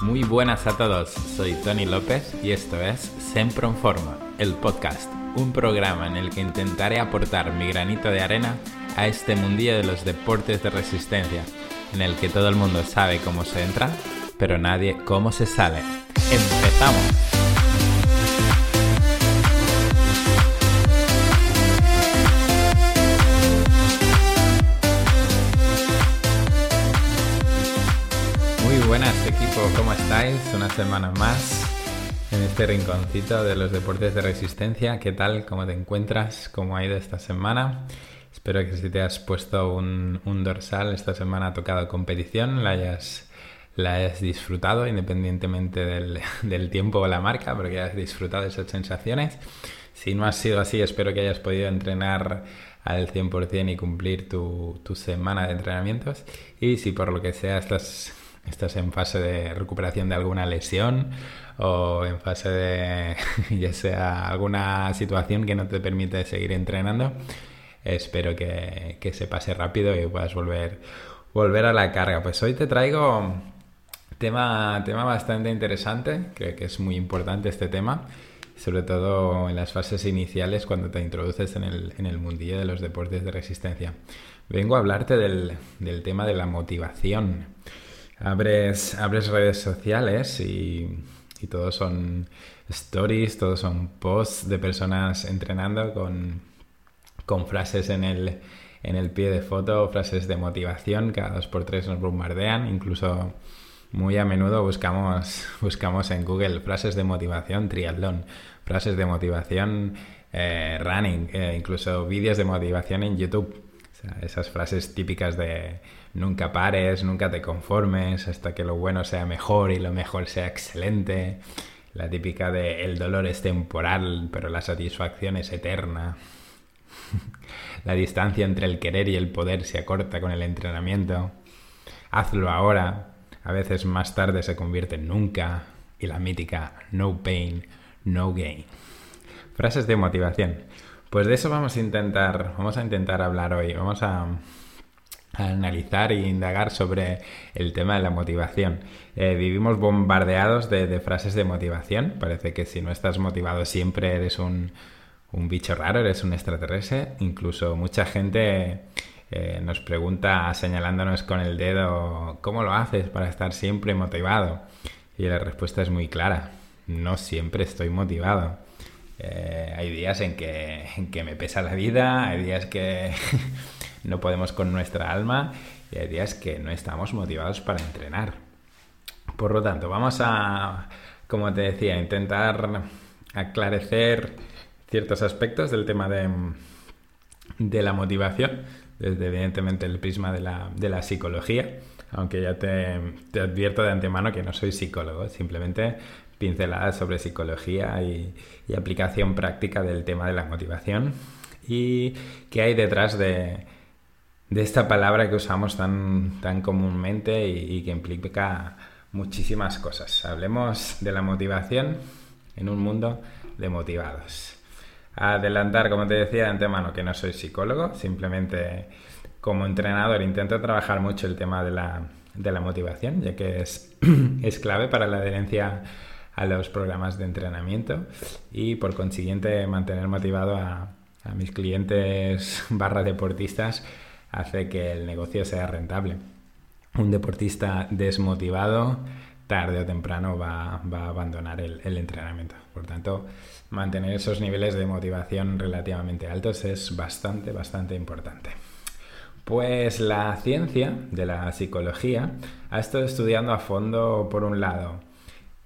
Muy buenas a todos, soy Tony López y esto es Sempre en Forma, el podcast, un programa en el que intentaré aportar mi granito de arena a este mundillo de los deportes de resistencia, en el que todo el mundo sabe cómo se entra, pero nadie cómo se sale. ¡Empezamos! ¿Cómo estáis? Una semana más en este rinconcito de los deportes de resistencia. ¿Qué tal? ¿Cómo te encuentras? ¿Cómo ha ido esta semana? Espero que si te has puesto un, dorsal esta semana ha tocado competición, la hayas, la hayas disfrutado independientemente del, tiempo o la marca, porque hayas disfrutado esas sensaciones. Si no ha sido así, espero que hayas podido entrenar al 100% y cumplir tu, tu semana de entrenamientos. Y si por lo que sea estás estás en fase de recuperación de alguna lesión o en fase de ya sea alguna situación que no te permite seguir entrenando, espero que, se pase rápido y puedas volver, volver a la carga. Pues hoy te traigo tema, tema bastante interesante, creo que es muy importante este tema, sobre todo en las fases iniciales cuando te introduces en el, en el mundillo de los deportes de resistencia. Vengo a hablarte del, del tema de la motivación abres, abres redes sociales y, todos son stories, todos son posts de personas entrenando con, con frases en el, en el pie de foto, frases de motivación, cada dos por tres nos bombardean, incluso muy a menudo buscamos, buscamos en Google frases de motivación, triatlón, frases de motivación, eh, running, eh, incluso vídeos de motivación en YouTube. esas frases típicas de nunca pares, nunca te conformes hasta que lo bueno sea mejor y lo mejor sea excelente. La típica de el dolor es temporal, pero la satisfacción es eterna. la distancia entre el querer y el poder se acorta con el entrenamiento. Hazlo ahora, a veces más tarde se convierte en nunca. Y la mítica no pain, no gain. Frases de motivación. Pues de eso vamos a intentar, vamos a intentar hablar hoy. Vamos a, analizar e indagar sobre el tema de la motivación. Eh, vivimos bombardeados de, frases de motivación. Parece que si no estás motivado siempre eres un, bicho raro, eres un extraterrestre. Incluso mucha gente eh, nos pregunta señalándonos con el dedo cómo lo haces para estar siempre motivado. Y la respuesta es muy clara. No siempre estoy motivado. Eh, hay días en que, en que me pesa la vida, hay días que no podemos con nuestra alma y hay días que no estamos motivados para entrenar. Por lo tanto, vamos a, como te decía, intentar aclarecer ciertos aspectos del tema de, de la motivación, desde evidentemente el prisma de la, de la psicología, aunque ya te, te, advierto de antemano que no soy psicólogo, simplemente pinceladas sobre psicología y, y aplicación práctica del tema de la motivación y qué hay detrás de, de esta palabra que usamos tan, tan comúnmente y, que implica muchísimas cosas. Hablemos de la motivación en un mundo de motivados. Adelantar, como te decía de antemano, que no soy psicólogo, simplemente como entrenador intento trabajar mucho el tema de la, de la motivación, ya que es, es clave para la adherencia a los programas de entrenamiento y por consiguiente mantener motivado a, a mis clientes barra deportistas hace que el negocio sea rentable. Un deportista desmotivado tarde o temprano va, a abandonar el, entrenamiento. Por tanto, mantener esos niveles de motivación relativamente altos es bastante, bastante importante. Pues la ciencia de la psicología ha estado estudiando a fondo, por un lado,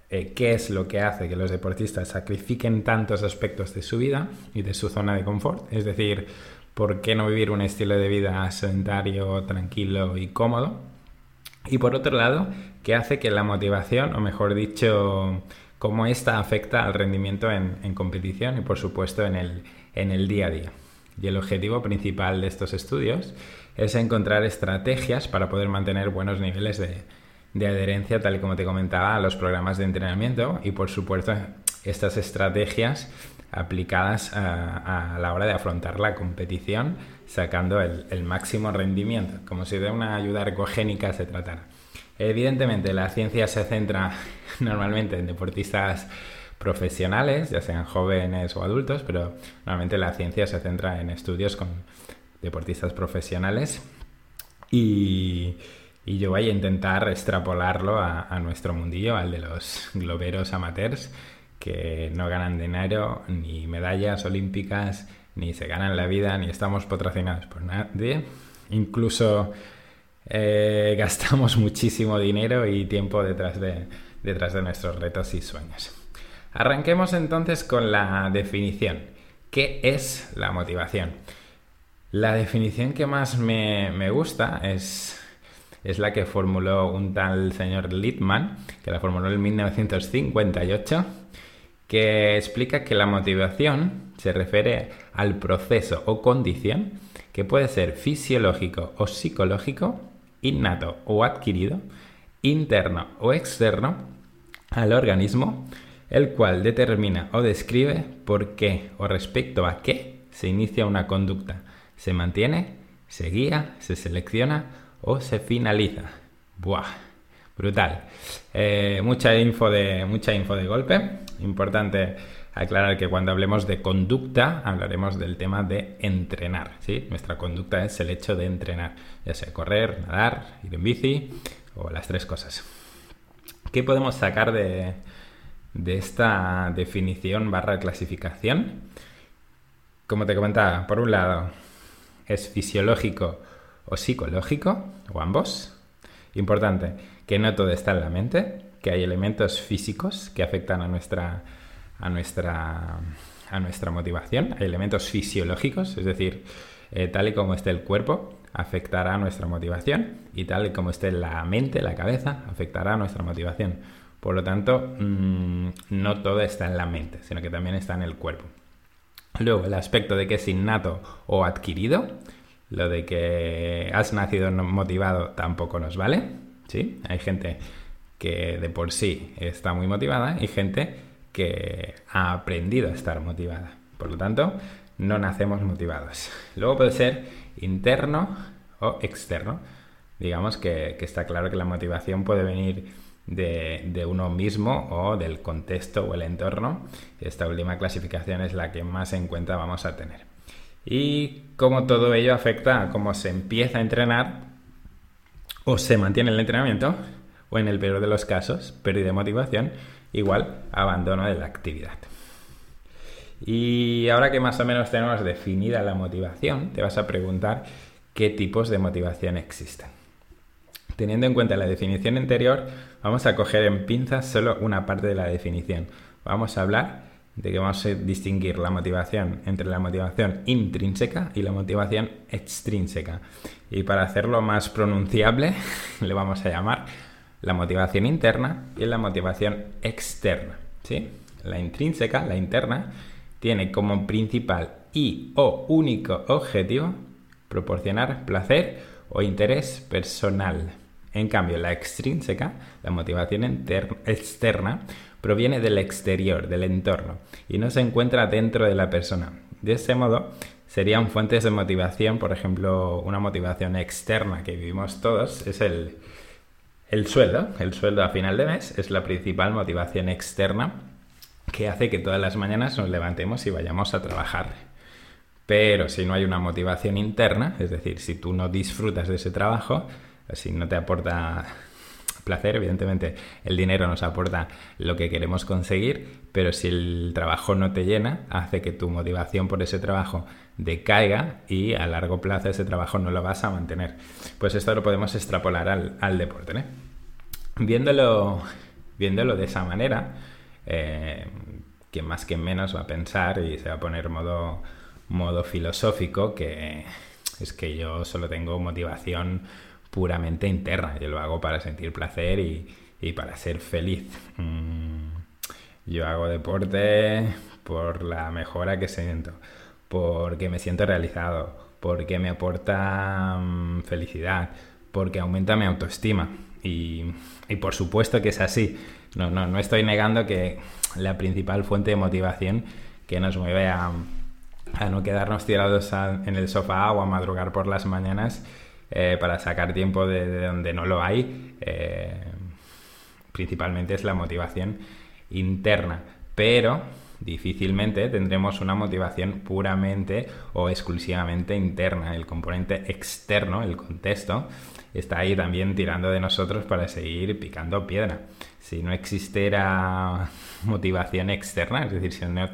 eh, qué es lo que hace que los deportistas sacrifiquen tantos aspectos de su vida y de su zona de confort, es decir, ¿por qué no vivir un estilo de vida sedentario, tranquilo y cómodo? Y por otro lado, ¿qué hace que la motivación, o mejor dicho, cómo esta afecta al rendimiento en, competición y por supuesto en el, día a día? Y el objetivo principal de estos estudios es encontrar estrategias para poder mantener buenos niveles de, de adherencia, tal y como te comentaba, a los programas de entrenamiento y por supuesto estas estrategias aplicadas a, la hora de afrontar la competición, sacando el, máximo rendimiento, como si de una ayuda ergogénica se tratara. Evidentemente, la ciencia se centra normalmente en deportistas profesionales, ya sean jóvenes o adultos, pero normalmente la ciencia se centra en estudios con deportistas profesionales y, yo voy a intentar extrapolarlo a, a, nuestro mundillo, al de los globeros amateurs, que no ganan dinero, ni medallas olímpicas, ni se ganan la vida, ni estamos patrocinados por nadie. Incluso eh, gastamos muchísimo dinero y tiempo detrás de, detrás de nuestros retos y sueños. Arranquemos entonces con la definición. ¿Qué es la motivación? La definición que más me, gusta es, es, la que formuló un tal señor Littman, que la formuló en 1958, que explica que la motivación se refiere al proceso o condición que puede ser fisiológico o psicológico innato o adquirido, interno o externo al organismo, el cual determina o describe por qué o respecto a qué se inicia una conducta, se mantiene, se guía, se selecciona o se finaliza. Buah, brutal. Eh, mucha info de mucha info de golpe. Importante aclarar que cuando hablemos de conducta hablaremos del tema de entrenar. ¿sí? Nuestra conducta es el hecho de entrenar, ya sea correr, nadar, ir en bici o las tres cosas. ¿Qué podemos sacar de, de esta definición barra clasificación? Como te comentaba, por un lado, es fisiológico o psicológico, o ambos. Importante, que no todo está en la mente, que hay elementos físicos que afectan a nuestra a nuestra, a nuestra motivación. Hay elementos fisiológicos, es decir, eh, tal y como esté el cuerpo, afectará a nuestra motivación y tal y como esté la mente, la cabeza, afectará a nuestra motivación. Por lo tanto, mm, no todo está en la mente, sino que también está en el cuerpo. Luego, el aspecto de que es innato o adquirido, lo de que has nacido motivado tampoco nos vale. ¿sí? Hay gente que de por sí está muy motivada y gente que ha aprendido a estar motivada. Por lo tanto, no nacemos motivados. Luego puede ser interno o externo. Digamos que, está claro que la motivación puede venir de, uno mismo o del contexto o el entorno. Esta última clasificación es la que más en cuenta vamos a tener. Y cómo todo ello afecta a cómo se empieza a entrenar o se mantiene el entrenamiento o en el peor de los casos, pérdida de motivación igual abandono de la actividad. Y ahora que más o menos tenemos definida la motivación, te vas a preguntar qué tipos de motivación existen. Teniendo en cuenta la definición anterior, vamos a coger en pinzas solo una parte de la definición. Vamos a hablar de que vamos a distinguir la motivación entre la motivación intrínseca y la motivación extrínseca. Y para hacerlo más pronunciable, le vamos a llamar la motivación interna y la motivación externa. ¿sí? La intrínseca, la interna, tiene como principal y o único objetivo proporcionar placer o interés personal. En cambio, la extrínseca, la motivación externa, proviene del exterior, del entorno, y no se encuentra dentro de la persona. De ese modo, serían fuentes de motivación, por ejemplo, una motivación externa que vivimos todos, es el, el sueldo, el sueldo a final de mes, es la principal motivación externa que hace que todas las mañanas nos levantemos y vayamos a trabajar. Pero si no hay una motivación interna, es decir, si tú no disfrutas de ese trabajo, si no te aporta placer, evidentemente el dinero nos aporta lo que queremos conseguir, pero si el trabajo no te llena, hace que tu motivación por ese trabajo decaiga y a largo plazo ese trabajo no lo vas a mantener. Pues esto lo podemos extrapolar al, deporte. ¿eh? Viéndolo, viéndolo de esa manera, eh, que más que menos va a pensar y se va a poner modo, modo filosófico que es que yo solo tengo motivación puramente interna. Yo lo hago para sentir placer y, para ser feliz. Mm, yo hago deporte por la mejora que siento, porque me siento realizado, porque me aporta mm, felicidad, porque aumenta mi autoestima. Y, por supuesto que es así. No, no, no estoy negando que la principal fuente de motivación que nos mueve a, no quedarnos tirados en el sofá o a madrugar por las mañanas eh, para sacar tiempo de, donde no lo hay, eh, principalmente es la motivación interna. Pero difícilmente tendremos una motivación puramente o exclusivamente interna. El componente externo, el contexto, está ahí también tirando de nosotros para seguir picando piedra. Si no existiera motivación externa, es decir, si no,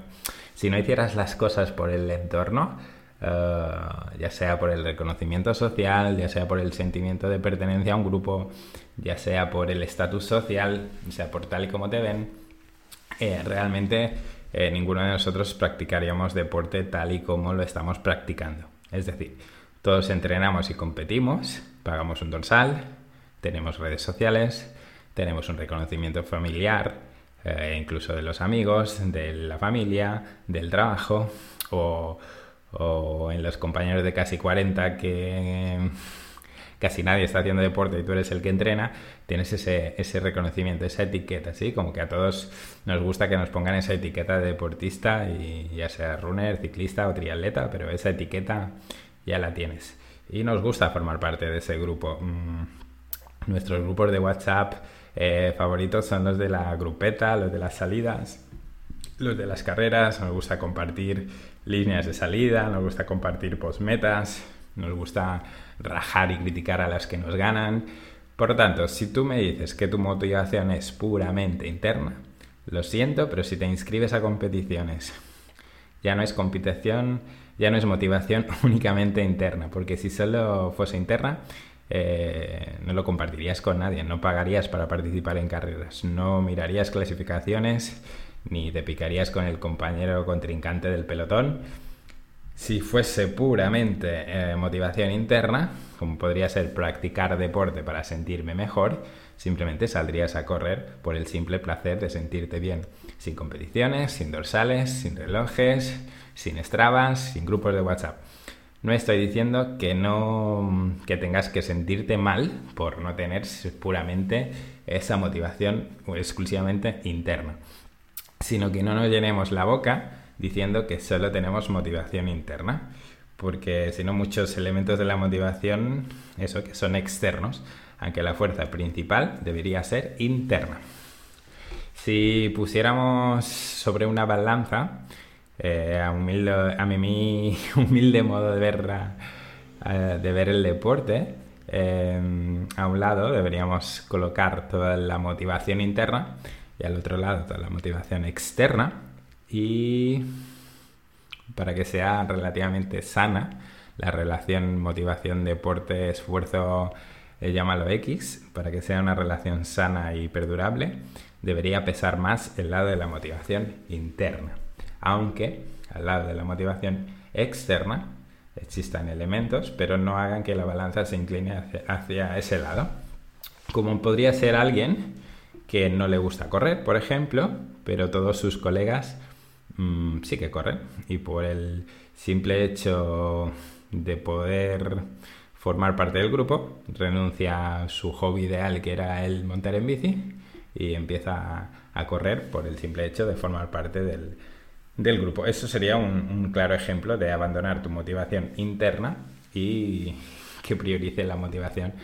si no hicieras las cosas por el entorno, eh, ya sea por el reconocimiento social, ya sea por el sentimiento de pertenencia a un grupo, ya sea por el estatus social, ya sea por tal y como te ven, eh, realmente eh, ninguno de nosotros practicaríamos deporte tal y como lo estamos practicando. Es decir, todos entrenamos y competimos, pagamos un dorsal, tenemos redes sociales, tenemos un reconocimiento familiar, eh, incluso de los amigos, de la familia, del trabajo o, o en los compañeros de casi 40 que casi nadie está haciendo deporte y tú eres el que entrena, tienes ese, ese reconocimiento, esa etiqueta, ¿sí? Como que a todos nos gusta que nos pongan esa etiqueta de deportista, y ya sea runner, ciclista o triatleta, pero esa etiqueta ya la tienes. Y nos gusta formar parte de ese grupo. Mm, nuestros grupos de WhatsApp eh, favoritos son los de la grupeta, los de las salidas, los de las carreras, nos gusta compartir líneas de salida, nos gusta compartir postmetas, nos gusta rajar y criticar a las que nos ganan. Por lo tanto, si tú me dices que tu motivación es puramente interna, lo siento, pero si te inscribes a competiciones, ya no es competición, ya no es motivación únicamente interna, porque si solo fuese interna, eh, no lo compartirías con nadie, no pagarías para participar en carreras, no mirarías clasificaciones, ni te picarías con el compañero contrincante del pelotón si fuese puramente eh, motivación interna, como podría ser practicar deporte para sentirme mejor, simplemente saldrías a correr por el simple placer de sentirte bien, sin competiciones, sin dorsales, sin relojes, sin estrabas, sin grupos de WhatsApp. No estoy diciendo que no que tengas que sentirte mal por no tener puramente esa motivación exclusivamente interna, sino que no nos llenemos la boca diciendo que solo tenemos motivación interna, porque si no muchos elementos de la motivación, eso que son externos, aunque la fuerza principal debería ser interna. Si pusiéramos sobre una balanza, eh, a, a mi humilde modo de ver, de ver el deporte, eh, a un lado deberíamos colocar toda la motivación interna y al otro lado toda la motivación externa y para que sea relativamente sana la relación motivación deporte esfuerzo eh, llámalo X para que sea una relación sana y perdurable debería pesar más el lado de la motivación interna. Aunque al lado de la motivación externa existan elementos pero no hagan que la balanza se incline hacia ese lado. Como podría ser alguien que no le gusta correr por ejemplo pero todos sus colegas Mm, sí que corre. Y por el simple hecho de poder formar parte del grupo, renuncia a su hobby ideal que era el montar en bici y empieza a correr por el simple hecho de formar parte del, grupo. Eso sería un, claro ejemplo de abandonar tu motivación interna y que priorice la motivación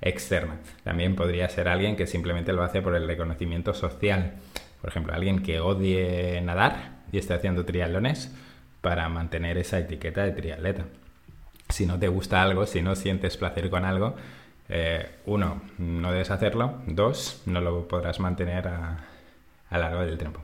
externa. También podría ser alguien que simplemente lo hace por el reconocimiento social. Por ejemplo, alguien que odie nadar y esté haciendo triatlones para mantener esa etiqueta de triatleta. Si no te gusta algo, si no sientes placer con algo, eh, uno, no debes hacerlo. Dos, no lo podrás mantener a, a largo del tiempo.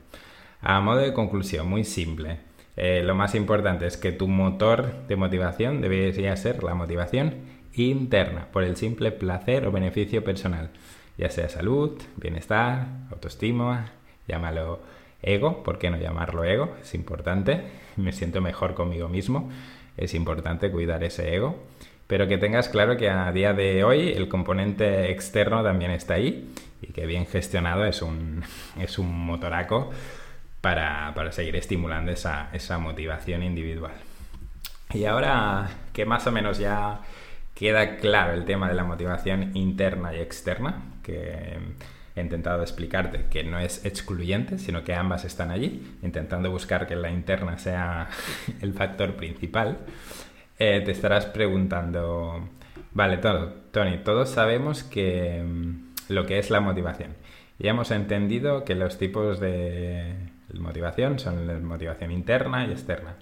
A modo de conclusión, muy simple. Eh, lo más importante es que tu motor de motivación debería ser la motivación interna, por el simple placer o beneficio personal, ya sea salud, bienestar, autoestima, llámalo ego, ¿por qué no llamarlo ego? Es importante, me siento mejor conmigo mismo, es importante cuidar ese ego, pero que tengas claro que a día de hoy el componente externo también está ahí y que bien gestionado es un, es un motoraco para, seguir estimulando esa, esa motivación individual. Y ahora que más o menos ya queda claro el tema de la motivación interna y externa, que he intentado explicarte que no es excluyente, sino que ambas están allí, intentando buscar que la interna sea el factor principal, eh, te estarás preguntando Vale, todo, Tony, todos sabemos que mm, lo que es la motivación. Ya hemos entendido que los tipos de motivación son la motivación interna y externa.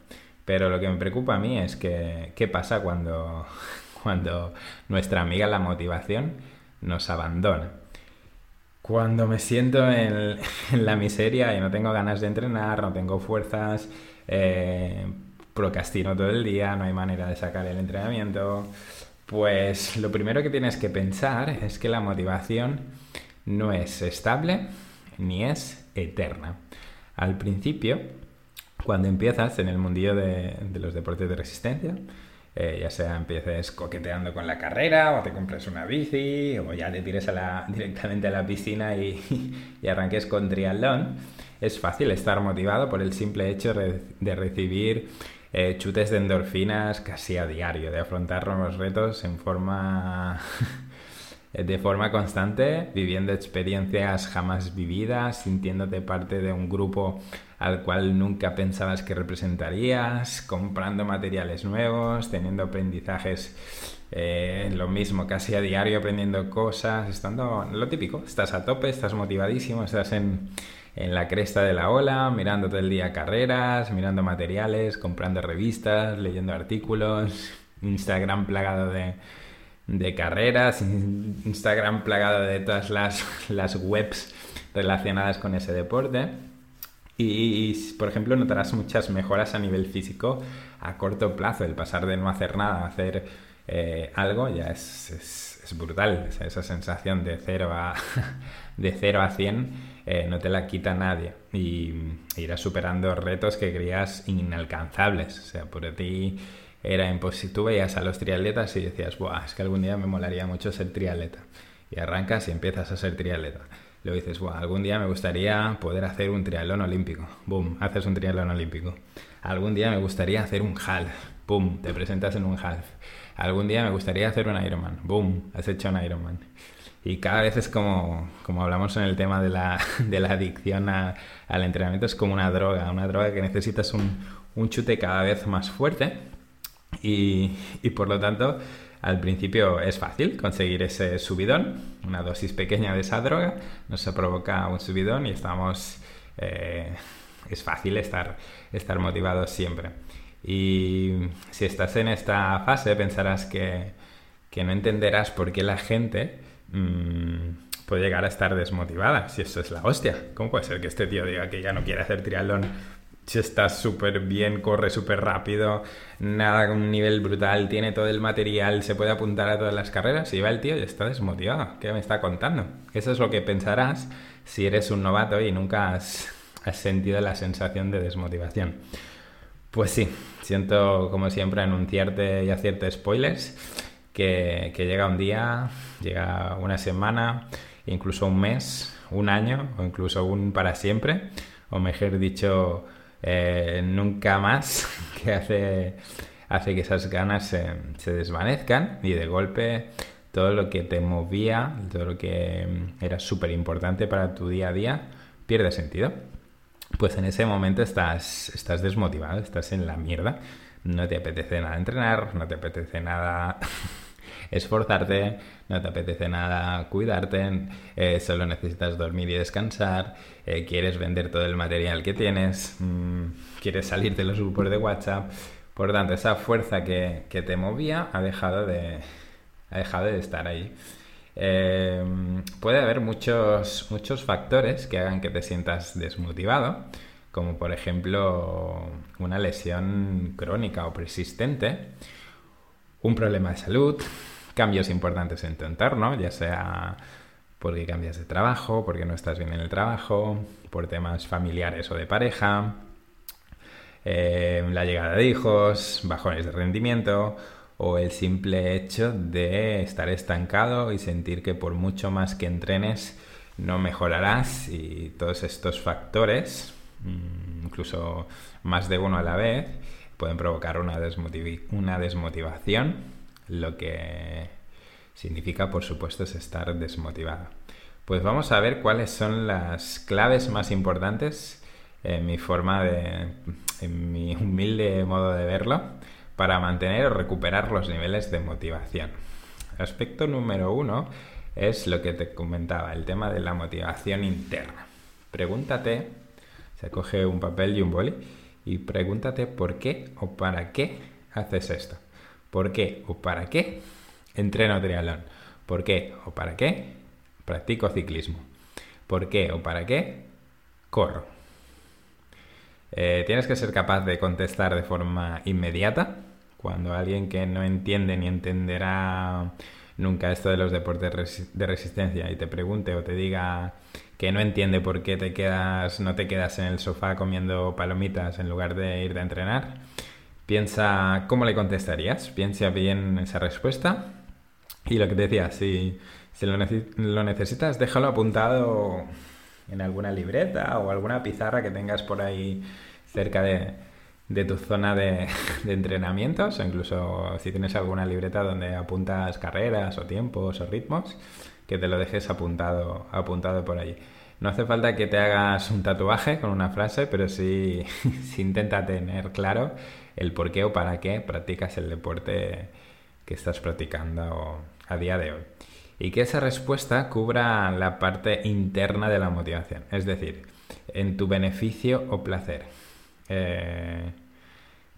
Pero lo que me preocupa a mí es que qué pasa cuando, cuando nuestra amiga la motivación nos abandona. Cuando me siento en, la miseria y no tengo ganas de entrenar, no tengo fuerzas, eh, procrastino todo el día, no hay manera de sacar el entrenamiento, pues lo primero que tienes que pensar es que la motivación no es estable ni es eterna. Al principio, cuando empiezas en el mundillo de, los deportes de resistencia, eh, ya sea empieces coqueteando con la carrera o te compres una bici o ya te tires directamente a la piscina y, y, arranques con triatlón, es fácil estar motivado por el simple hecho de recibir eh, chutes de endorfinas casi a diario, de afrontar nuevos retos en forma de forma constante, viviendo experiencias jamás vividas, sintiéndote parte de un grupo al cual nunca pensabas que representarías, comprando materiales nuevos, teniendo aprendizajes eh, lo mismo, casi a diario aprendiendo cosas, estando lo típico, estás a tope, estás motivadísimo, estás en, en la cresta de la ola, mirando todo el día carreras, mirando materiales, comprando revistas, leyendo artículos, Instagram plagado de, de carreras, Instagram plagado de todas las, las webs relacionadas con ese deporte. Y, por ejemplo, notarás muchas mejoras a nivel físico a corto plazo. El pasar de no hacer nada a hacer eh, algo ya es, brutal. esa sensación de 0 a, de 0 a 100 eh, no te la quita nadie y irás superando retos que creías inalcanzables. O sea, por ti era imposible. Tú veías a los triatletas y decías, Buah, es que algún día me molaría mucho ser triatleta. Y arrancas y empiezas a ser triatleta. Luego dices, Buah, algún día me gustaría poder hacer un triatlón olímpico. Boom, haces un triatlón olímpico. Algún día me gustaría hacer un half. Boom, te presentas en un half. Algún día me gustaría hacer un Ironman. Boom, has hecho un Ironman. Y cada vez es como, como hablamos en el tema de la, de la adicción al entrenamiento, es como una droga, una droga que necesitas un, un chute cada vez más fuerte y, y, por lo tanto al principio es fácil conseguir ese subidón, una dosis pequeña de esa droga nos provoca un subidón y estamos... Eh, es fácil estar, estar motivados siempre. Y si estás en esta fase pensarás que, que no entenderás por qué la gente mmm, puede llegar a estar desmotivada, si eso es la hostia. ¿Cómo puede ser que este tío diga que ya no quiere hacer triatlón si está súper bien, corre súper rápido, nada, un nivel brutal, tiene todo el material, se puede apuntar a todas las carreras y va el tío y está desmotivado? ¿Qué me está contando? Eso es lo que pensarás si eres un novato y nunca has, sentido la sensación de desmotivación. Pues sí, siento como siempre anunciarte y hacerte spoilers que, llega un día, llega una semana, incluso un mes, un año o incluso un para siempre, o mejor dicho, eh, nunca más, que hace, hace que esas ganas se, desvanezcan y de golpe todo lo que te movía, todo lo que era súper importante para tu día a día, pierde sentido. Pues en ese momento estás, estás desmotivado, estás en la mierda, no te apetece nada entrenar, no te apetece nada esforzarte, no te apetece nada cuidarte, eh, solo necesitas dormir y descansar, eh, quieres vender todo el material que tienes, mm, quieres salir de los grupos de WhatsApp. Por tanto, esa fuerza que, te movía ha dejado de, ha dejado de estar ahí. Eh, puede haber muchos, muchos factores que hagan que te sientas desmotivado, como por ejemplo una lesión crónica o persistente, un problema de salud, cambios importantes en tu entorno, ya sea porque cambias de trabajo, porque no estás bien en el trabajo, por temas familiares o de pareja, eh, la llegada de hijos, bajones de rendimiento o el simple hecho de estar estancado y sentir que por mucho más que entrenes no mejorarás y todos estos factores, mm, incluso más de uno a la vez, pueden provocar una, una desmotivación lo que significa, por supuesto, es estar desmotivado. Pues vamos a ver cuáles son las claves más importantes en mi forma de, en mi humilde modo de verlo, para mantener o recuperar los niveles de motivación. Aspecto número uno es lo que te comentaba, el tema de la motivación interna. Pregúntate, se coge un papel y un boli, y pregúntate por qué o para qué haces esto. ¿Por qué o para qué entreno triatlón? ¿Por qué o para qué practico ciclismo? ¿Por qué o para qué corro? Eh, tienes que ser capaz de contestar de forma inmediata cuando alguien que no entiende ni entenderá nunca esto de los deportes de resistencia y te pregunte o te diga que no entiende por qué te quedas, no te quedas en el sofá comiendo palomitas en lugar de ir a entrenar, piensa cómo le contestarías, piensa bien esa respuesta y lo que te decía, si, lo, lo necesitas, déjalo apuntado en alguna libreta o alguna pizarra que tengas por ahí cerca de, de tu zona de, entrenamientos, o incluso si tienes alguna libreta donde apuntas carreras o tiempos o ritmos, que te lo dejes apuntado, apuntado por allí. No hace falta que te hagas un tatuaje con una frase, pero sí, sí intenta tener claro el por qué o para qué practicas el deporte que estás practicando a día de hoy. Y que esa respuesta cubra la parte interna de la motivación, es decir, en tu beneficio o placer. Eh,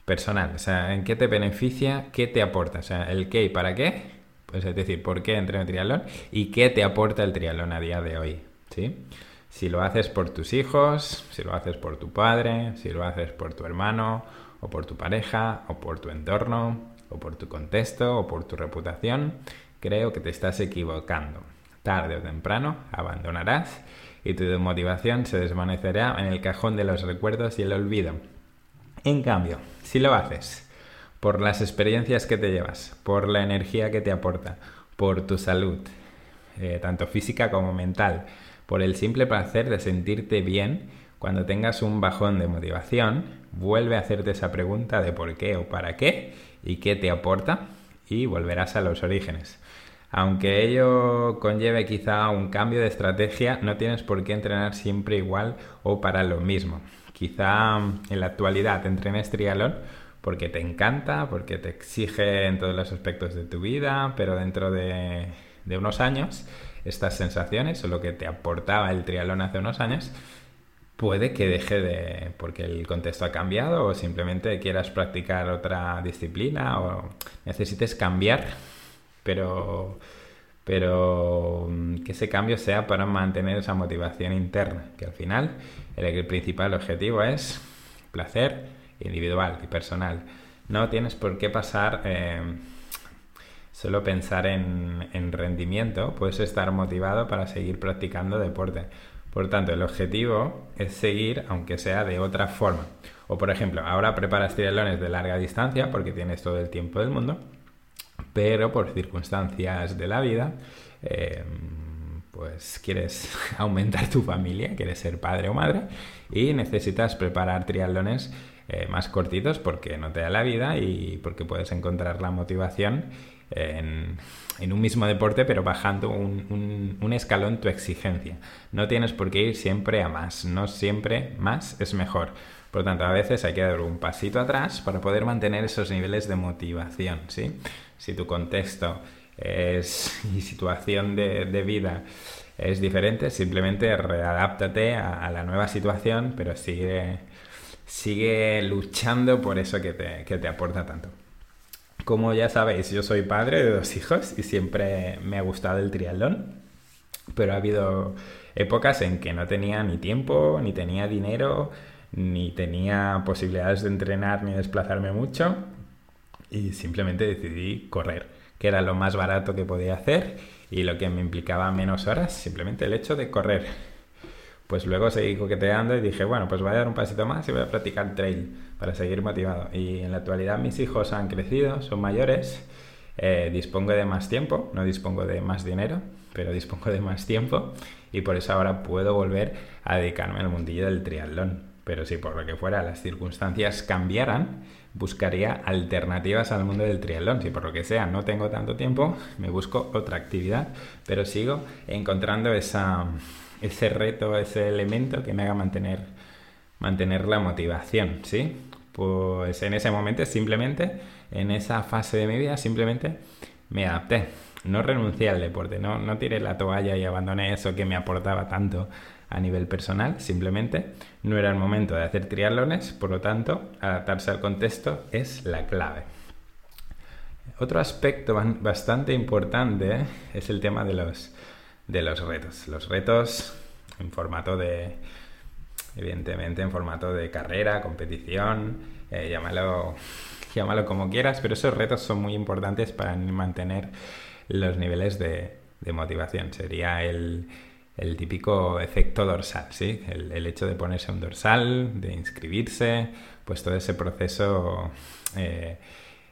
personal, o sea, en qué te beneficia, qué te aporta, o sea, el qué y para qué, pues es decir, por qué entreno triatlón y qué te aporta el triatlón a día de hoy, ¿sí? Si lo haces por tus hijos, si lo haces por tu padre, si lo haces por tu hermano, o por tu pareja, o por tu entorno, o por tu contexto, o por tu reputación, creo que te estás equivocando. Tarde o temprano abandonarás y tu motivación se desvanecerá en el cajón de los recuerdos y el olvido. En cambio, si lo haces por las experiencias que te llevas, por la energía que te aporta, por tu salud, eh, tanto física como mental, por el simple placer de sentirte bien, cuando tengas un bajón de motivación, vuelve a hacerte esa pregunta de por qué o para qué y qué te aporta y volverás a los orígenes. Aunque ello conlleve quizá un cambio de estrategia, no tienes por qué entrenar siempre igual o para lo mismo. Quizá en la actualidad entrenes triatlón porque te encanta, porque te exige en todos los aspectos de tu vida, pero dentro de, unos años estas sensaciones o lo que te aportaba el triatlón hace unos años puede que deje de porque el contexto ha cambiado o simplemente quieras practicar otra disciplina o necesites cambiar pero, pero mm, que ese cambio sea para mantener esa motivación interna, que al final el, principal objetivo es placer individual y personal. No tienes por qué pasar eh, solo pensar en, en, rendimiento, puedes estar motivado para seguir practicando deporte. Por tanto, el objetivo es seguir, aunque sea de otra forma. O por ejemplo, ahora preparas triatlones de larga distancia porque tienes todo el tiempo del mundo pero por circunstancias de la vida, eh, pues quieres aumentar tu familia, quieres ser padre o madre y necesitas preparar triatlones eh, más cortitos porque no te da la vida y porque puedes encontrar la motivación en, un mismo deporte, pero bajando un, un, escalón tu exigencia. No tienes por qué ir siempre a más, no siempre más es mejor. Por tanto, a veces hay que dar un pasito atrás para poder mantener esos niveles de motivación, ¿sí? si tu contexto es, y situación de, vida es diferente, simplemente readáptate a, la nueva situación, pero sigue, sigue luchando por eso que te, que te aporta tanto. Como ya sabéis, yo soy padre de dos hijos y siempre me ha gustado el triatlón, pero ha habido épocas en que no tenía ni tiempo, ni tenía dinero, ni tenía posibilidades de entrenar ni desplazarme mucho y simplemente decidí correr, que era lo más barato que podía hacer y lo que me implicaba menos horas, simplemente el hecho de correr. Pues luego seguí coqueteando y dije, bueno, pues voy a dar un pasito más y voy a practicar trail para seguir motivado. Y en la actualidad mis hijos han crecido, son mayores, eh, dispongo de más tiempo, no dispongo de más dinero, pero dispongo de más tiempo y por eso ahora puedo volver a dedicarme al mundillo del triatlón. Pero si por lo que fuera las circunstancias cambiaran, buscaría alternativas al mundo del triatlón. Si por lo que sea no tengo tanto tiempo, me busco otra actividad, pero sigo encontrando esa, ese reto, ese elemento que me haga mantener, mantener la motivación, ¿sí? Pues en ese momento simplemente, en esa fase de mi vida, simplemente me adapté no renuncié al deporte, no, no tiré la toalla y abandoné eso que me aportaba tanto a nivel personal, simplemente no era el momento de hacer triatlones, por lo tanto, adaptarse al contexto es la clave. Otro aspecto bastante importante es el tema de los, de los retos. Los retos en formato de, evidentemente en formato de carrera, competición, eh, llámalo, llámalo como quieras, pero esos retos son muy importantes para mantener los niveles de, motivación. Sería el, típico efecto dorsal, ¿sí? El, hecho de ponerse un dorsal, de inscribirse, pues todo ese proceso eh,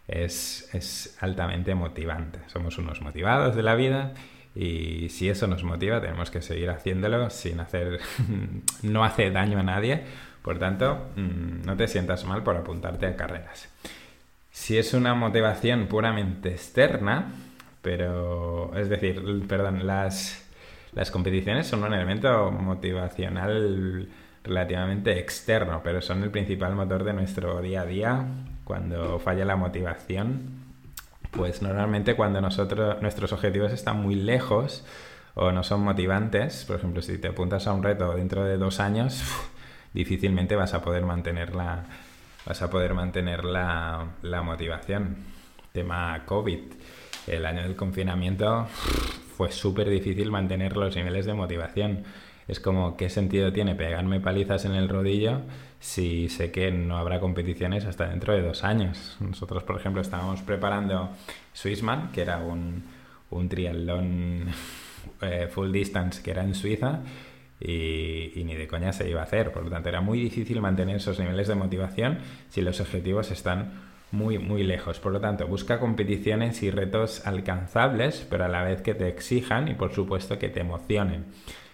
es, es, altamente motivante. Somos unos motivados de la vida y si eso nos motiva tenemos que seguir haciéndolo sin hacer, no hace daño a nadie. Por tanto, mm, no te sientas mal por apuntarte a carreras. Si es una motivación puramente externa, pero, es decir, perdón, las, las competiciones son un elemento motivacional relativamente externo, pero son el principal motor de nuestro día a día. Cuando falla la motivación, pues normalmente cuando nosotros, nuestros objetivos están muy lejos o no son motivantes, por ejemplo, si te apuntas a un reto dentro de dos años, difícilmente vas a poder mantener la, vas a poder mantener la, la motivación. Tema COVID el año del confinamiento fue súper difícil mantener los niveles de motivación. Es como, ¿qué sentido tiene pegarme palizas en el rodillo si sé que no habrá competiciones hasta dentro de dos años? Nosotros, por ejemplo, estábamos preparando Swissman, que era un, un triatlón eh, full distance que era en Suiza, y, y, ni de coña se iba a hacer. Por lo tanto, era muy difícil mantener esos niveles de motivación si los objetivos están muy, muy lejos. Por lo tanto, busca competiciones y retos alcanzables, pero a la vez que te exijan y por supuesto que te emocionen,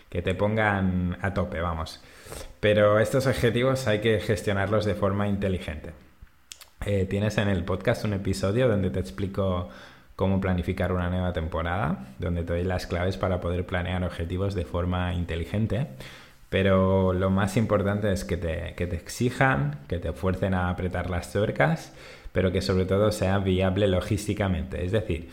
que te pongan a tope, vamos. Pero estos objetivos hay que gestionarlos de forma inteligente. Eh, tienes en el podcast un episodio donde te explico cómo planificar una nueva temporada, donde te doy las claves para poder planear objetivos de forma inteligente. Pero lo más importante es que te, que te exijan, que te fuercen a apretar las tuercas pero que sobre todo sea viable logísticamente. Es decir,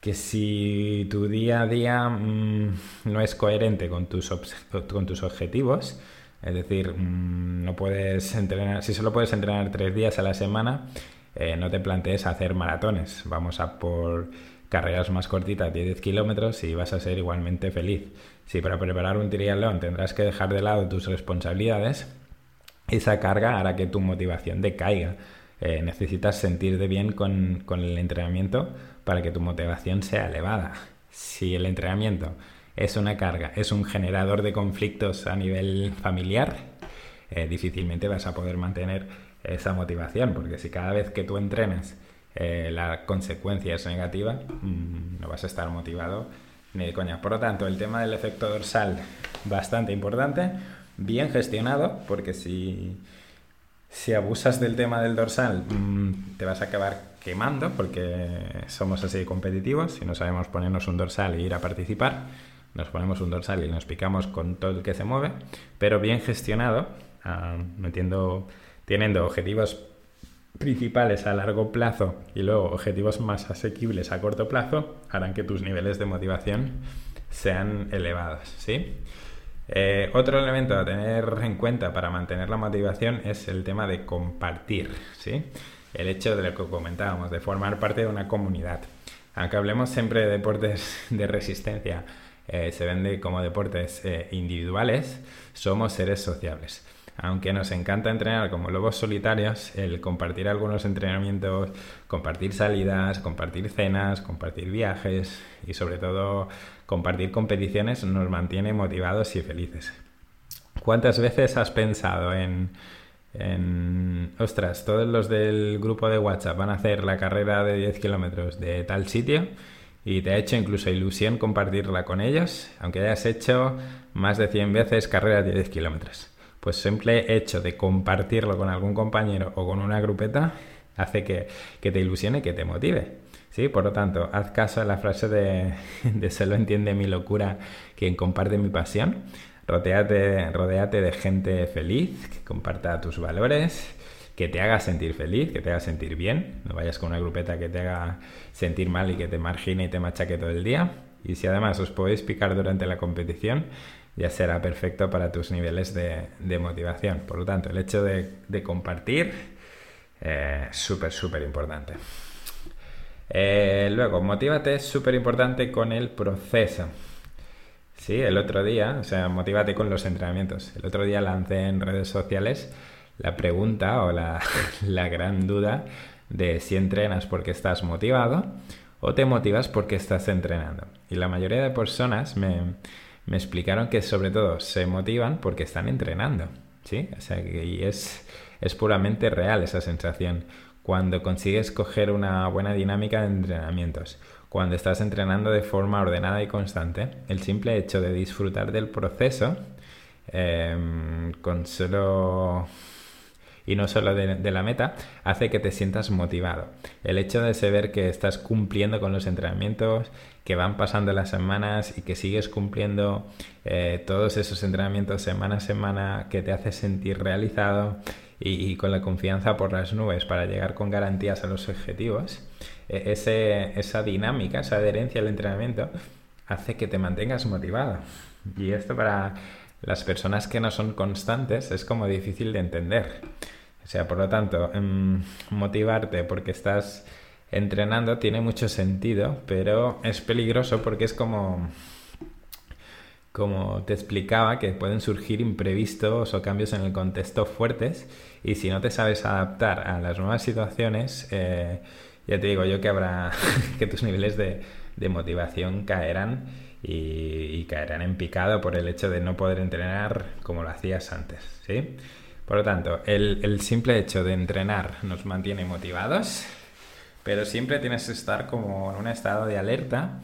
que si tu día a día mm, no es coherente con tus, con tus objetivos, es decir, mm, no puedes entrenar, si solo puedes entrenar tres días a la semana, eh, no te plantees hacer maratones. Vamos a por carreras más cortitas de 10 kilómetros y vas a ser igualmente feliz. Si para preparar un triatlón tendrás que dejar de lado tus responsabilidades, esa carga hará que tu motivación decaiga. Eh, necesitas sentirte bien con, el entrenamiento para que tu motivación sea elevada. Si el entrenamiento es una carga, es un generador de conflictos a nivel familiar, eh, difícilmente vas a poder mantener esa motivación, porque si cada vez que tú entrenas eh, la consecuencia es negativa, mm, no vas a estar motivado ni de coña. Por lo tanto, el tema del efecto dorsal, bastante importante, bien gestionado, porque si si abusas del tema del dorsal, mm, te vas a acabar quemando porque somos así competitivos. Si no sabemos ponernos un dorsal e ir a participar, nos ponemos un dorsal y nos picamos con todo el que se mueve, pero bien gestionado, ah, metiendo, teniendo objetivos principales a largo plazo y luego objetivos más asequibles a corto plazo, harán que tus niveles de motivación sean elevados, ¿sí? Eh, otro elemento a tener en cuenta para mantener la motivación es el tema de compartir, ¿sí? El hecho de lo que comentábamos, de formar parte de una comunidad. Aunque hablemos siempre de deportes de resistencia, eh, se vende como deportes eh, individuales, somos seres sociables. Aunque nos encanta entrenar como lobos solitarios, el compartir algunos entrenamientos, compartir salidas, compartir cenas, compartir viajes y sobre todo compartir competiciones nos mantiene motivados y felices. ¿Cuántas veces has pensado en, en, ostras, todos los del grupo de WhatsApp van a hacer la carrera de 10 kilómetros de tal sitio y te ha hecho incluso ilusión compartirla con ellos, aunque hayas hecho más de 100 veces carreras de 10 kilómetros? Pues simple hecho de compartirlo con algún compañero o con una grupeta hace que, que te ilusione, que te motive. ¿sí? Por lo tanto, haz caso a la frase de, de solo entiende mi locura quien comparte mi pasión. Rodéate, de gente feliz, que comparta tus valores, que te haga sentir feliz, que te haga sentir bien. No vayas con una grupeta que te haga sentir mal y que te margine y te machaque todo el día. Y si además os podéis picar durante la competición, ya será perfecto para tus niveles de, motivación. Por lo tanto, el hecho de, compartir es eh, súper, súper importante. Eh, luego, motívate es súper importante con el proceso. Sí, el otro día, o sea, motívate con los entrenamientos. El otro día lancé en redes sociales la pregunta o la, gran duda de si entrenas porque estás motivado o te motivas porque estás entrenando. Y la mayoría de personas me, explicaron que sobre todo se motivan porque están entrenando. ¿sí? O sea, que y es, es puramente real esa sensación. Cuando consigues coger una buena dinámica de entrenamientos, cuando estás entrenando de forma ordenada y constante, el simple hecho de disfrutar del proceso em, con solo y no solo de, la meta, hace que te sientas motivado. El hecho de saber que estás cumpliendo con los entrenamientos, que van pasando las semanas y que sigues cumpliendo eh, todos esos entrenamientos semana a semana, que te hace sentir realizado y, con la confianza por las nubes para llegar con garantías a los objetivos, e, esa dinámica, esa adherencia al entrenamiento, hace que te mantengas motivado. Y esto para las personas que no son constantes es como difícil de entender. O sea, por lo tanto, em, motivarte porque estás entrenando tiene mucho sentido, pero es peligroso porque es como como te explicaba, que pueden surgir imprevistos o cambios en el contexto fuertes y si no te sabes adaptar a las nuevas situaciones, eh, ya te digo yo que habrá que tus niveles de, motivación caerán y, caerán en picado por el hecho de no poder entrenar como lo hacías antes, ¿sí? Por lo tanto, el, simple hecho de entrenar nos mantiene motivados, pero siempre tienes que estar como en un estado de alerta,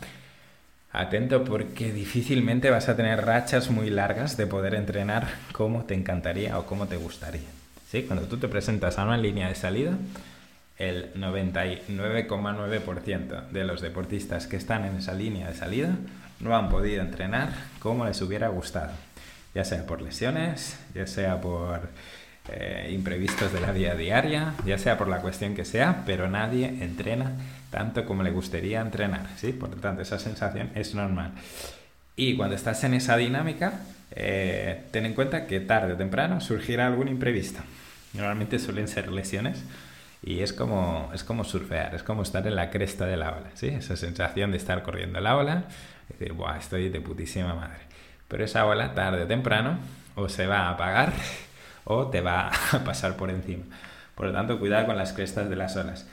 atento porque difícilmente vas a tener rachas muy largas de poder entrenar como te encantaría o como te gustaría. ¿Sí? Cuando tú te presentas a una línea de salida, el 99,9% de los deportistas que están en esa línea de salida no han podido entrenar como les hubiera gustado ya sea por lesiones, ya sea por eh, imprevistos de la vida diaria, ya sea por la cuestión que sea, pero nadie entrena tanto como le gustaría entrenar, ¿sí? Por lo tanto, esa sensación es normal. Y cuando estás en esa dinámica, eh, ten en cuenta que tarde o temprano surgirá algún imprevisto. Normalmente suelen ser lesiones y es como, es como surfear, es como estar en la cresta de la ola, ¿sí? Esa sensación de estar corriendo la ola, decir, Buah, estoy de putísima madre. Pero esa ola, tarde o temprano, o se va a apagar o te va a pasar por encima. Por lo tanto, cuidado con las crestas de las olas.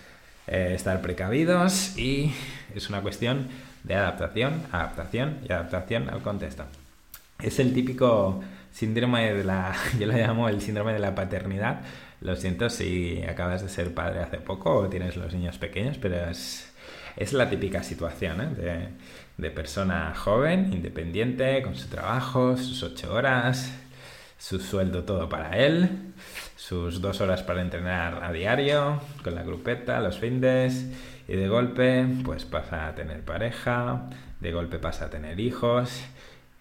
Eh, estar precavidos y es una cuestión de adaptación, adaptación y adaptación al contexto. Es el típico síndrome de la, yo lo llamo el síndrome de la paternidad. Lo siento si acabas de ser padre hace poco o tienes los niños pequeños, pero es, es la típica situación ¿eh? de de persona joven, independiente, con su trabajo, sus ocho horas, su sueldo todo para él, sus dos horas para entrenar a diario, con la grupeta, los findes, y de golpe pues pasa a tener pareja, de golpe pasa a tener hijos.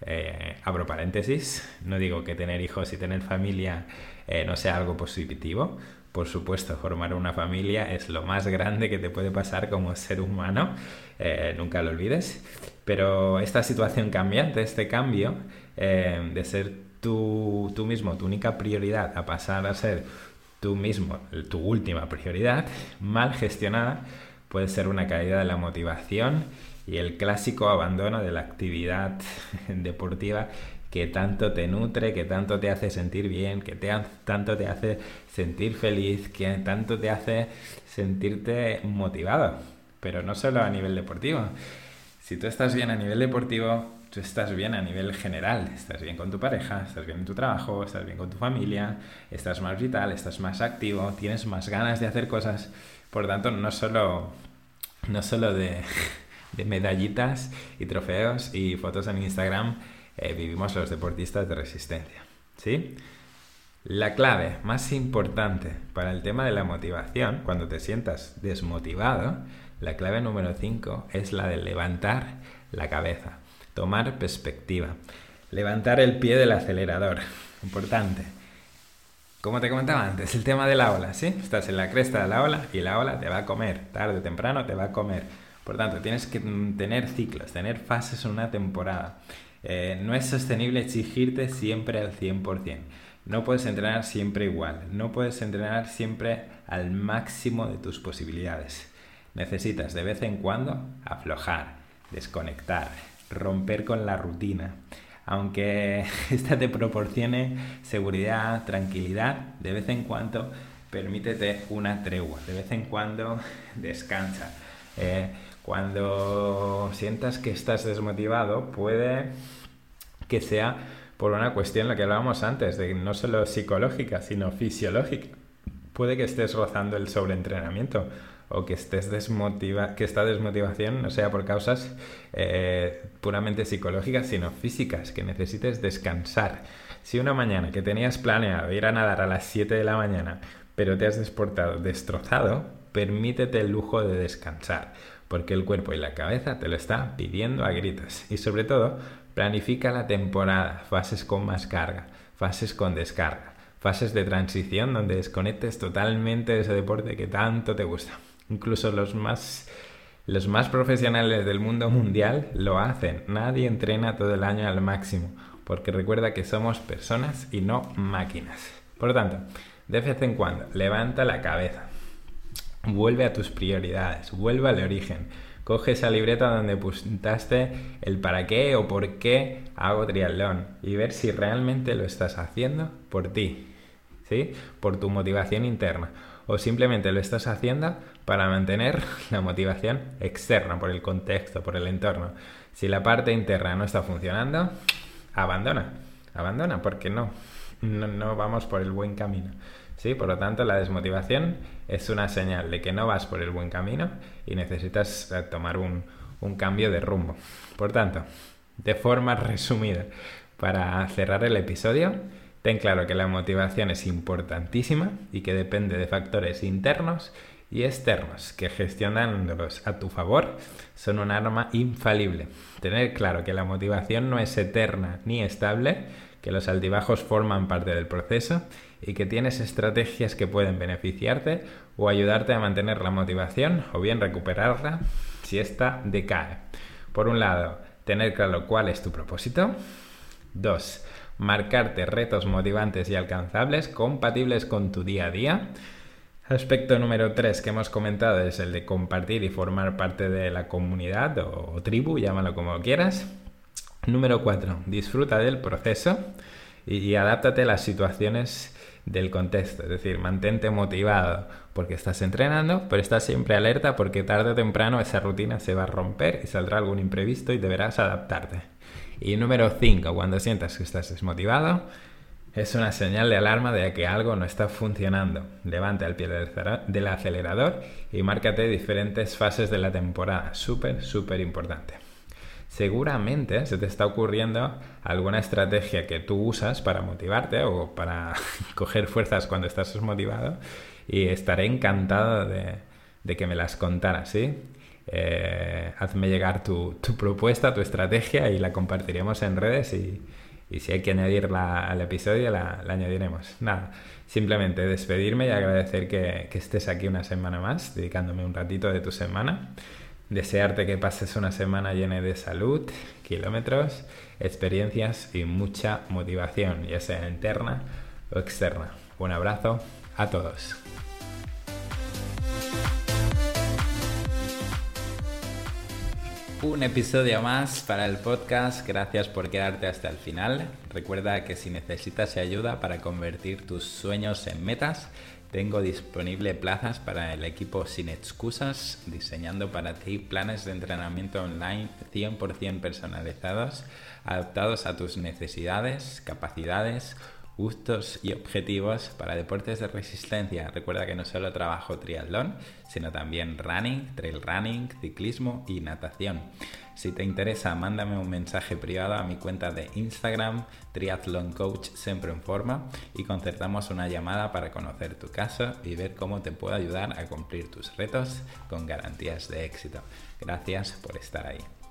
Eh, abro paréntesis, no digo que tener hijos y tener familia eh, no sea algo positivo, por supuesto, formar una familia es lo más grande que te puede pasar como ser humano, eh, nunca lo olvides. Pero esta situación cambiante, este cambio de ser tú, tú mismo, tu única prioridad, a pasar a ser tú mismo, tu última prioridad, mal gestionada, puede ser una caída de la motivación y el clásico abandono de la actividad deportiva que tanto te nutre, que tanto te hace sentir bien, que tanto te hace sentir feliz, que tanto te hace sentirte motivado. Pero no solo a nivel deportivo. Si tú estás bien a nivel deportivo, tú estás bien a nivel general. Estás bien con tu pareja, estás bien en tu trabajo, estás bien con tu familia, estás más vital, estás más activo, tienes más ganas de hacer cosas. Por tanto, no solo, no solo de, medallitas y trofeos y fotos en Instagram, eh, vivimos los deportistas de resistencia. ¿Sí? La clave más importante para el tema de la motivación, cuando te sientas desmotivado, la clave número 5 es la de levantar la cabeza, tomar perspectiva, levantar el pie del acelerador. Importante. Como te comentaba antes, el tema de la ola, ¿sí? Estás en la cresta de la ola y la ola te va a comer, tarde o temprano te va a comer. Por tanto, tienes que tener ciclos, tener fases en una temporada. Eh, no es sostenible exigirte siempre al 100%. No puedes entrenar siempre igual, no puedes entrenar siempre al máximo de tus posibilidades. Necesitas de vez en cuando aflojar, desconectar, romper con la rutina aunque esta te proporcione seguridad, tranquilidad, de vez en cuando permítete una tregua, de vez en cuando descansa. Eh, cuando sientas que estás desmotivado, puede que sea por una cuestión, la que hablábamos antes, de no solo psicológica, sino fisiológica. Puede que estés rozando el sobreentrenamiento o que estés desmotiva que esta desmotivación no sea por causas eh, puramente psicológicas, sino físicas, que necesites descansar. Si una mañana que tenías planeado ir a nadar a las 7 de la mañana, pero te has desportado destrozado, permítete el lujo de descansar, porque el cuerpo y la cabeza te lo están pidiendo a gritos. Y sobre todo, planifica la temporada, fases con más carga, fases con descarga, fases de transición donde desconectes totalmente de ese deporte que tanto te gusta. Incluso los más, los más profesionales del mundo mundial lo hacen. Nadie entrena todo el año al máximo, porque recuerda que somos personas y no máquinas. Por lo tanto, de vez en cuando, levanta la cabeza, vuelve a tus prioridades, vuelve al origen. Coge esa libreta donde apuntaste el para qué o por qué hago triatlón y ver si realmente lo estás haciendo por ti, ¿sí? Por tu motivación interna o simplemente lo estás haciendo para mantener la motivación externa por el contexto, por el entorno. Si la parte interna no está funcionando, abandona, abandona, porque no, no, vamos por el buen camino. ¿sí? Por lo tanto, la desmotivación es una señal de que no vas por el buen camino y necesitas eh, tomar un, un cambio de rumbo. Por tanto, de forma resumida, para cerrar el episodio, Ten claro que la motivación es importantísima y que depende de factores internos y externos que gestionándolos a tu favor son un arma infalible. Tener claro que la motivación no es eterna ni estable, que los altibajos forman parte del proceso y que tienes estrategias que pueden beneficiarte o ayudarte a mantener la motivación o bien recuperarla si ésta decae. Por un lado, tener claro cuál es tu propósito. Dos, marcarte retos motivantes y alcanzables compatibles con tu día a día. Aspecto número 3 que hemos comentado es el de compartir y formar parte de la comunidad o, tribu, llámalo como quieras. Número 4, disfruta del proceso y, y adáptate a las situaciones del contexto, es decir, mantente motivado porque estás entrenando, pero estás siempre alerta porque tarde o temprano esa rutina se va a romper y saldrá algún imprevisto y deberás adaptarte. Y número 5, cuando sientas que estás desmotivado, es una señal de alarma de que algo no está funcionando. Levanta el pie del acelerador y márcate diferentes fases de la temporada. Súper, súper importante. Seguramente se te está ocurriendo alguna estrategia que tú usas para motivarte o para coger fuerzas cuando estás desmotivado y estaré encantado de, que me las contaras, ¿sí? Eh, hazme llegar tu, propuesta, tu estrategia y la compartiremos en redes y, si hay que añadirla al episodio la, añadiremos. Nada, simplemente despedirme y agradecer que, que estés aquí una semana más, dedicándome un ratito de tu semana. Desearte que pases una semana llena de salud, kilómetros, experiencias y mucha motivación, ya sea interna o externa. Un abrazo a todos. Un episodio más para el podcast. Gracias por quedarte hasta el final. Recuerda que si necesitas ayuda para convertir tus sueños en metas, tengo disponible plazas para el equipo sin excusas, diseñando para ti planes de entrenamiento online 100% personalizados, adaptados a tus necesidades, capacidades, gustos y objetivos para deportes de resistencia. Recuerda que no solo trabajo triatlón, sino también running, trail running, ciclismo y natación. Si te interesa, mándame un mensaje privado a mi cuenta de Instagram, Triathlon Coach Siempre en Forma, y concertamos una llamada para conocer tu caso y ver cómo te puedo ayudar a cumplir tus retos con garantías de éxito. Gracias por estar ahí.